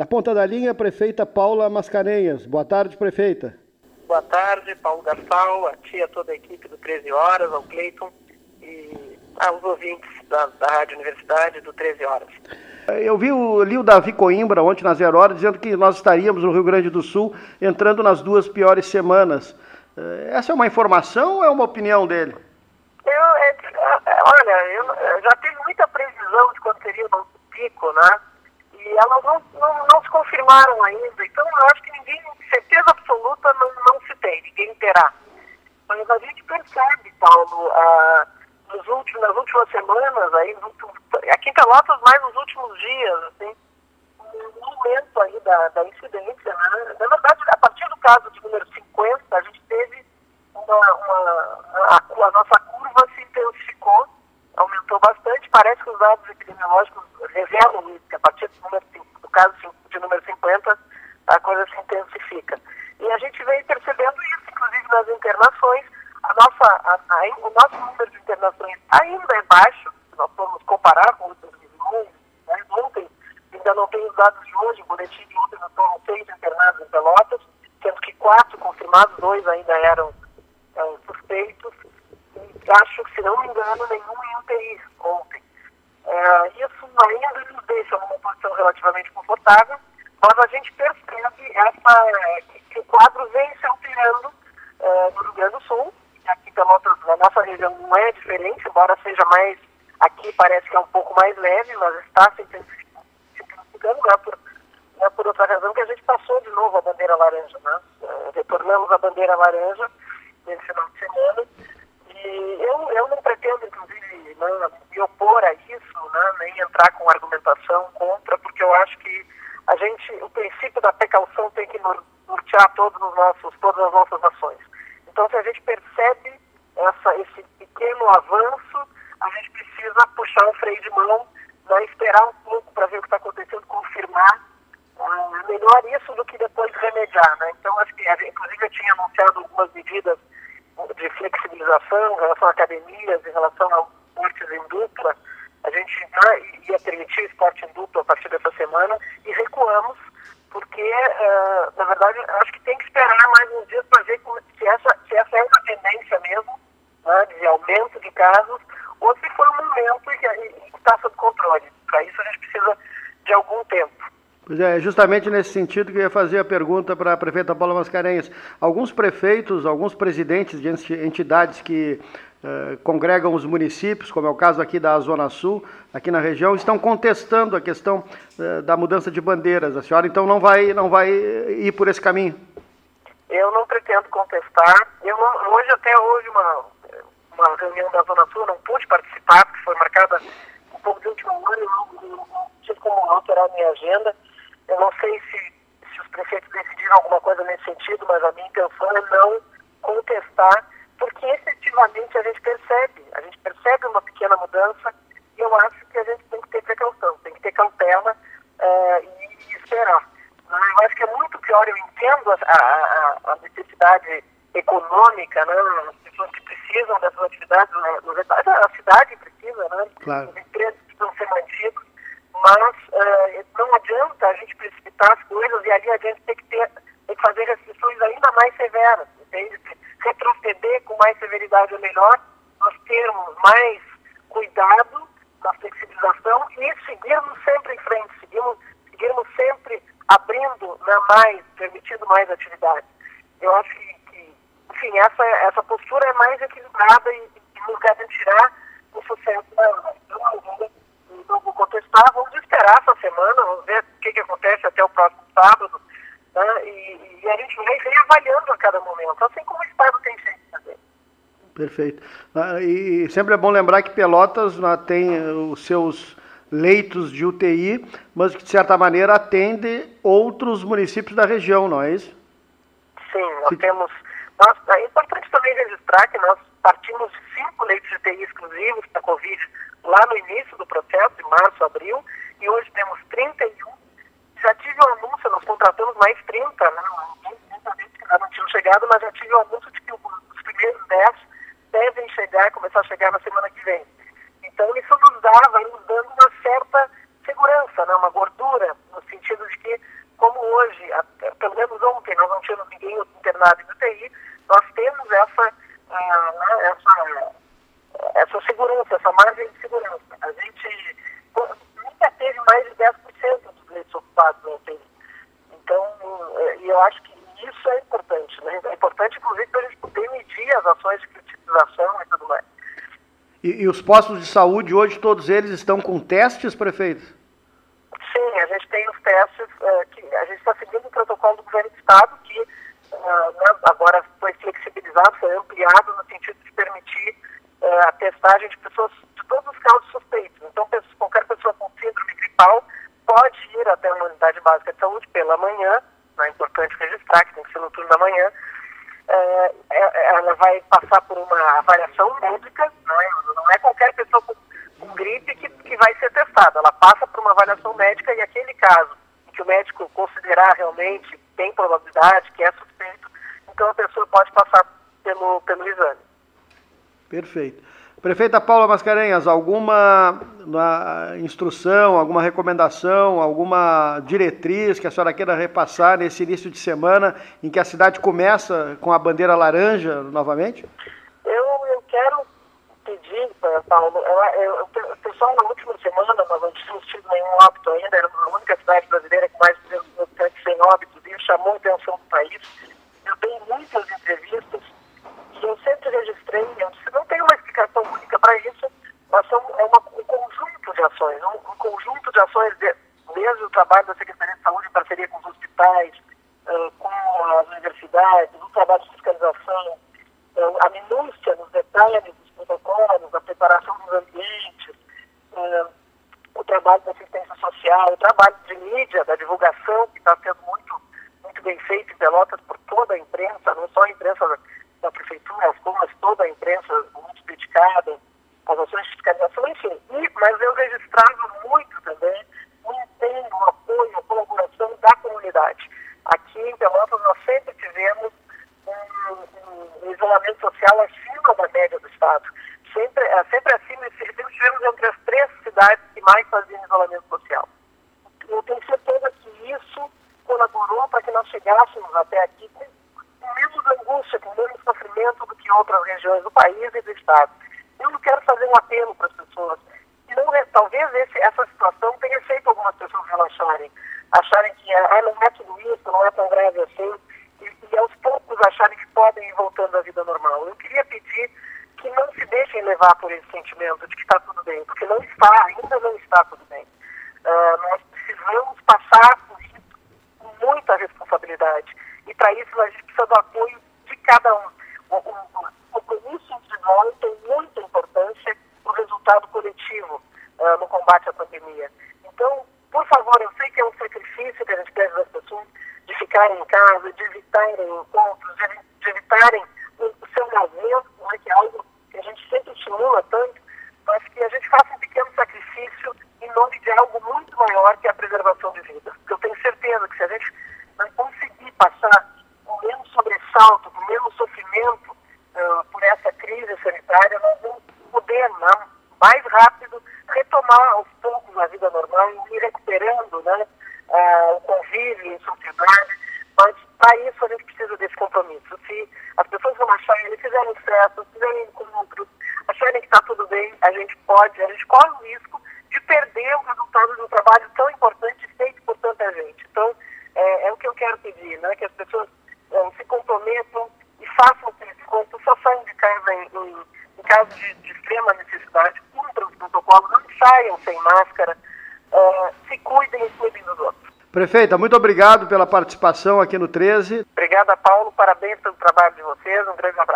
Da ponta da linha, a prefeita Paula Mascarenhas. Boa tarde, prefeita. Boa tarde, Paulo Gastal, a tia, toda a equipe do 13 Horas, ao Cleiton e aos ouvintes da, da Rádio Universidade do 13 Horas. Eu vi o, li o Davi Coimbra ontem na Zero Hora dizendo que nós estaríamos no Rio Grande do Sul entrando nas duas piores semanas. Eh, essa é uma informação ou é uma opinião dele? Eu, é, é, olha, eu, já tem muita previsão de quando seria o pico, né? E elas não, não, não, se confirmaram ainda. Então eu acho que ninguém, certeza absoluta não, não se tem, ninguém terá. Mas a gente percebe, Paulo, ah, nos últimos, nas últimas semanas, aí, aqui em Pelotas, mais nos últimos dias, assim, um aumento aí da, da incidência. Né? Na verdade, a partir do caso de número 50, a gente teve uma, uma a, a nossa curva se intensificou, aumentou bastante. Parece que os dados epidemiológicos revelam isso, que a partir do, número, do caso de número 50, a coisa se intensifica. E a gente vem percebendo isso, inclusive nas internações. A nossa, a, a, o nosso número de internações ainda é baixo, se nós formos comparar com outras regiões. Né? Ontem, ainda não tenho os dados de hoje, o boletim de ontem foram seis internados em Pelotas, sendo que quatro confirmados, dois ainda eram é, suspeitos. E acho que, se não me engano, nenhum em UTI ontem. É, isso ainda nos deixa numa posição relativamente confortável, mas a gente percebe essa, que o quadro vem se alterando é, no Rio Grande do Sul. Aqui Pelotas, na nossa região, não é diferente, embora seja mais. Parece que é um pouco mais leve, mas está se intensificando. Não é por, não é por outra razão que a gente passou de novo a bandeira laranja. Né? É, retornamos a bandeira laranja nesse final de semana. E eu, eu não pretendo, inclusive, me opor a isso, né, nem entrar com argumentação contra, porque eu acho que a gente, o princípio da precaução tem que nortear todos os nossos, todas as nossas ações. Então, se a gente percebe essa, esse pequeno avanço, de mão, né, esperar um pouco para ver o que está acontecendo, confirmar. Uh, melhor isso do que depois remediar. Né? Então, acho que, inclusive, eu tinha anunciado algumas medidas de flexibilização em relação a academias, em relação a esportes em dupla. A gente ia permitir esporte em dupla a partir dessa semana e recuamos, porque, uh, na verdade, acho que tem que esperar mais uns dias para ver como, se, essa, se essa é uma tendência mesmo, né, de aumento de casos, ou se foi um momento que está sob controle. Para isso, a gente precisa de algum tempo. Pois é, justamente nesse sentido que eu ia fazer a pergunta para a prefeita Paula Mascarenhas. Alguns prefeitos, alguns presidentes de entidades que eh, congregam os municípios, como é o caso aqui da Zona Sul, aqui na região, estão contestando a questão eh, da mudança de bandeiras. A senhora então não vai, não vai ir por esse caminho? Eu não pretendo contestar. Eu não, hoje até hoje uma, uma reunião da Zona Sul, não pude participar, foi marcada um pouco de última hora, eu não, não tive como alterar minha agenda. Eu não sei se, se os prefeitos decidiram alguma coisa nesse sentido, mas a minha intenção é não contestar, porque efetivamente a gente percebe, a gente percebe uma pequena mudança e eu acho que a gente tem que ter precaução, tem que ter cautela uh, e esperar. Eu acho que é muito pior, eu entendo a, a, a necessidade econômica, né? as pessoas que precisam dessas atividades, né? a cidade precisa, né? Claro. os empregos precisam ser mantidos, mas uh, não adianta a gente precipitar as coisas e ali a gente tem que, ter, tem que fazer restrições ainda mais severas, entende? Retroceder com mais severidade é melhor, nós termos mais cuidado na flexibilização e seguirmos sempre em frente, seguirmos, seguirmos sempre abrindo né, mais, permitindo mais atividades. Eu acho que, que, enfim, essa, essa postura é mais equilibrada e, e nos garantirá o sucesso da, da, não vou contestar, vamos esperar essa semana, vamos ver o que, que acontece até o próximo sábado, né? e, e, a gente vai reavaliando a cada momento, assim como o Estado tem feito também. Perfeito. Ah, e sempre é bom lembrar que Pelotas né, tem eh, os seus leitos de UTI, mas que de certa maneira atende outros municípios da região, não é isso? Sim, nós temos. Nós, é importante também registrar que nós partimos de cinco leitos de UTI exclusivos para Covid lá no início do processo, em março, abril, e hoje temos 31. Já tive o um anúncio, nós contratamos mais 30, né? gente que ainda não tinham chegado, mas já tive o um anúncio de que os primeiros 10 devem chegar, começar a chegar na semana que vem. Então isso nos dá, vai nos dando uma certa segurança, né? uma gordura no sentido de que, como hoje, pelo menos ontem, nós não tínhamos ninguém internado em UTI, nós temos essa, uh, essa, essa segurança, essa margem de segurança. A gente nunca teve mais de 10% dos leitos ocupados na UTI. Então, e eu acho que isso é importante. Né? É importante, inclusive, para a gente poder medir as ações de criticização e tudo mais. E, e, os postos de saúde hoje, todos eles estão com testes, prefeito? Sim, a gente tem os testes, uh, que a gente está seguindo o protocolo do governo do Estado, que uh, né, agora foi flexibilizado, foi ampliado no sentido de permitir uh, a testagem de pessoas de todos os casos suspeitos. Então, qualquer pessoa com síndrome gripal pode ir até uma unidade básica de saúde pela manhã, é importante registrar que tem que ser no turno da manhã, é, ela vai passar por uma avaliação médica, não é, não é qualquer pessoa com, com gripe que, que vai ser testada, ela passa por uma avaliação médica e aquele caso em que o médico considerar realmente tem probabilidade, que é suspeito, então a pessoa pode passar pelo, pelo exame. Perfeito. Prefeita Paula Mascarenhas, alguma instrução, alguma recomendação, alguma diretriz que a senhora queira repassar nesse início de semana em que a cidade começa com a bandeira laranja novamente? Eu, eu quero pedir, Paulo, eu, eu, o pessoal na última semana nós não tínhamos tido nenhum óbito ainda, era a única cidade brasileira com mais de 200 sem óbitos, e chamou a atenção do país. Eu dei muitas entrevistas e eu sempre registrei, eu disse, não tem uma explicação única para isso, mas são, é uma, um conjunto de ações, um, um conjunto de ações, de, o trabalho da Secretaria de Saúde em parceria com os hospitais, uh, com as universidades, o trabalho de fiscalização, uh, a minúcia nos detalhes dos protocolos, a preparação dos ambientes, uh, o trabalho da assistência social, o trabalho de mídia, da divulgação, que está sendo muito, muito bem feito em Pelotas por toda a imprensa, não só a imprensa da prefeitura, mas toda a imprensa muito dedicada, as ações de fiscalização, enfim. E, mas eu registrava muito também o empenho, o apoio, a colaboração da comunidade. Aqui em Pelotas nós sempre tivemos um, um isolamento social acima da média do Estado. Sempre, é, sempre acima, sempre tivemos entre as três cidades que mais faziam isolamento social. Eu tenho certeza que isso colaborou para que nós chegássemos até aqui com menos angústia, com sofrimento do que outras regiões do país e do Estado. Eu não quero fazer um apelo para as pessoas. Não, talvez esse, essa situação tenha feito algumas pessoas relaxarem, acharem que ah, não é tudo isso, não é tão grave assim, e, e aos poucos acharem que podem ir voltando à vida normal. Eu queria pedir que não se deixem levar por esse sentimento de que está tudo bem, porque não está, ainda não está tudo bem. Uh, nós precisamos passar por isso com muita responsabilidade. E para isso a gente precisa do apoio de cada um. O, compromisso individual tem muita importância no resultado coletivo uh, no combate à pandemia. Então, por favor, eu sei que é um sacrifício que a gente pede das pessoas de ficarem em casa, de evitarem encontros, de, de evitarem o, o seu lazer, né, que é algo que a gente sempre estimula tanto, mas que a gente faça um pequeno sacrifício em nome de algo muito maior que a preservação de vidas. Porque eu tenho certeza que se a gente não conseguir passar com menos sobressalto, com menos sofrimento uh, por essa crise sanitária, nós vamos poder, né, mais rápido, retomar aos poucos a vida normal, ir recuperando né, uh, o convívio em sociedade. Mas para isso a gente precisa desse compromisso. Se as pessoas relaxarem, fizerem certo, fizerem encontros, acharem que está tudo bem, a gente pode, a gente corre o risco de perder o resultado de um trabalho tão importante feito por tanta gente. Então, é, é o que eu quero pedir, né? que as pessoas é, se comprometam e façam esse quanto só saiam de casa em, em, em caso de, de, extrema necessidade, cumpram os protocolos, não saiam sem máscara, é, se cuidem e cuidem dos outros. Prefeita, muito obrigado pela participação aqui no 13. Trabalho de vocês. Um grande abraço.